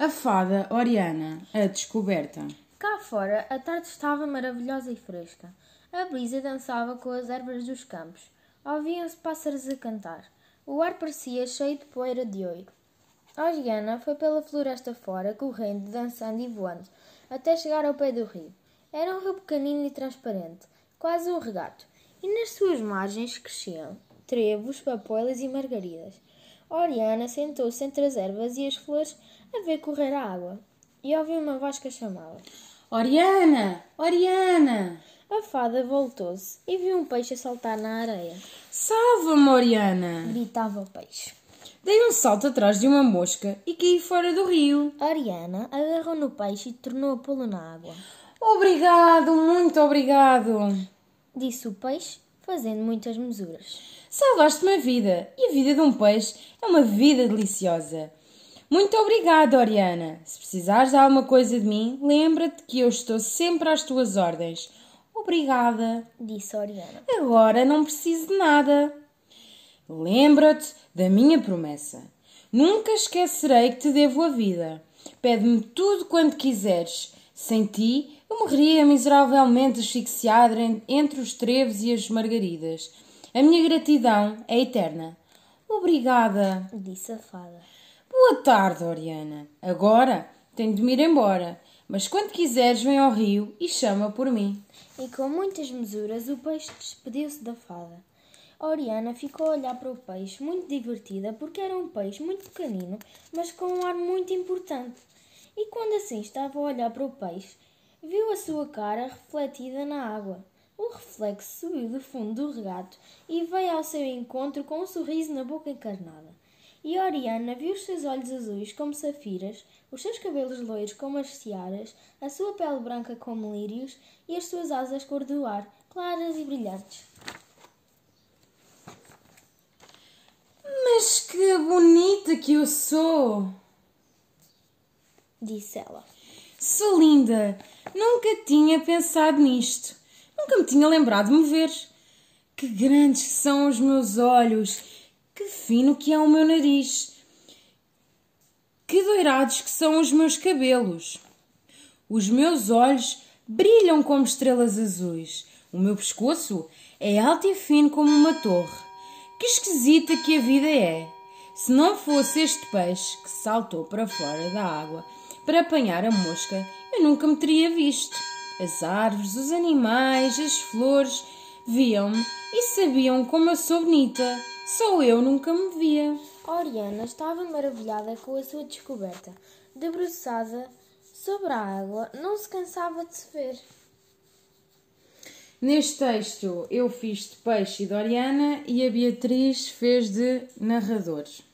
A fada Oriana, a descoberta. Cá fora, a tarde estava maravilhosa e fresca. A brisa dançava com as ervas dos campos. Ouviam-se pássaros a cantar. O ar parecia cheio de poeira de ouro. Oriana foi pela floresta fora, correndo, dançando e voando, até chegar ao pé do rio. Era um rio pequenino e transparente, quase um regato, e nas suas margens cresciam trevos, papoilas e margaridas. Oriana sentou-se entre as ervas e as flores a ver correr a água, e ouviu uma voz que a chamava. Oriana! Oriana! A fada voltou-se e viu um peixe a saltar na areia. Salva-me, Oriana! Gritava o peixe. Dei um salto atrás de uma mosca e caí fora do rio. Oriana agarrou no peixe e tornou a pô-lo na água. Obrigado, muito obrigado! Disse o peixe, fazendo muitas mesuras. Salvaste-me a vida e a vida de um peixe é uma vida deliciosa. Muito obrigada, Oriana. Se precisares de alguma coisa de mim, lembra-te que eu estou sempre às tuas ordens. Obrigada, disse Oriana. Agora não preciso de nada. Lembra-te da minha promessa. Nunca esquecerei que te devo a vida. Pede-me tudo quanto quiseres. Sem ti, eu morreria miseravelmente asfixiada entre os trevos e as margaridas. A minha gratidão é eterna. Obrigada, disse a fada. Boa tarde, Oriana. Agora tenho de me ir embora, mas quando quiseres, vem ao rio e chama por mim. E com muitas mesuras, o peixe despediu-se da fada. Oriana ficou a olhar para o peixe, muito divertida, porque era um peixe muito pequenino, mas com um ar muito importante. E quando assim estava a olhar para o peixe, viu a sua cara refletida na água. O reflexo subiu do fundo do regato e veio ao seu encontro com um sorriso na boca encarnada. E Oriana viu os seus olhos azuis como safiras, os seus cabelos loiros como as searas, a sua pele branca como lírios e as suas asas cor do ar, claras e brilhantes. Mas que bonita que eu sou! Disse ela. Sou linda! Nunca tinha pensado nisto. Nunca me tinha lembrado de me ver. Que grandes são os meus olhos! Que fino que é o meu nariz! Que doirados que são os meus cabelos! Os meus olhos brilham como estrelas azuis. O meu pescoço é alto e fino como uma torre. Que esquisita que a vida é! Se não fosse este peixe que saltou para fora da água para apanhar a mosca, eu nunca me teria visto. As árvores, os animais, as flores viam-me e sabiam como eu sou bonita. Só eu nunca me via. Oriana estava maravilhada com a sua descoberta. Debruçada sobre a água, não se cansava de se ver. Neste texto eu fiz de peixe e de Oriana e a Beatriz fez de narradores.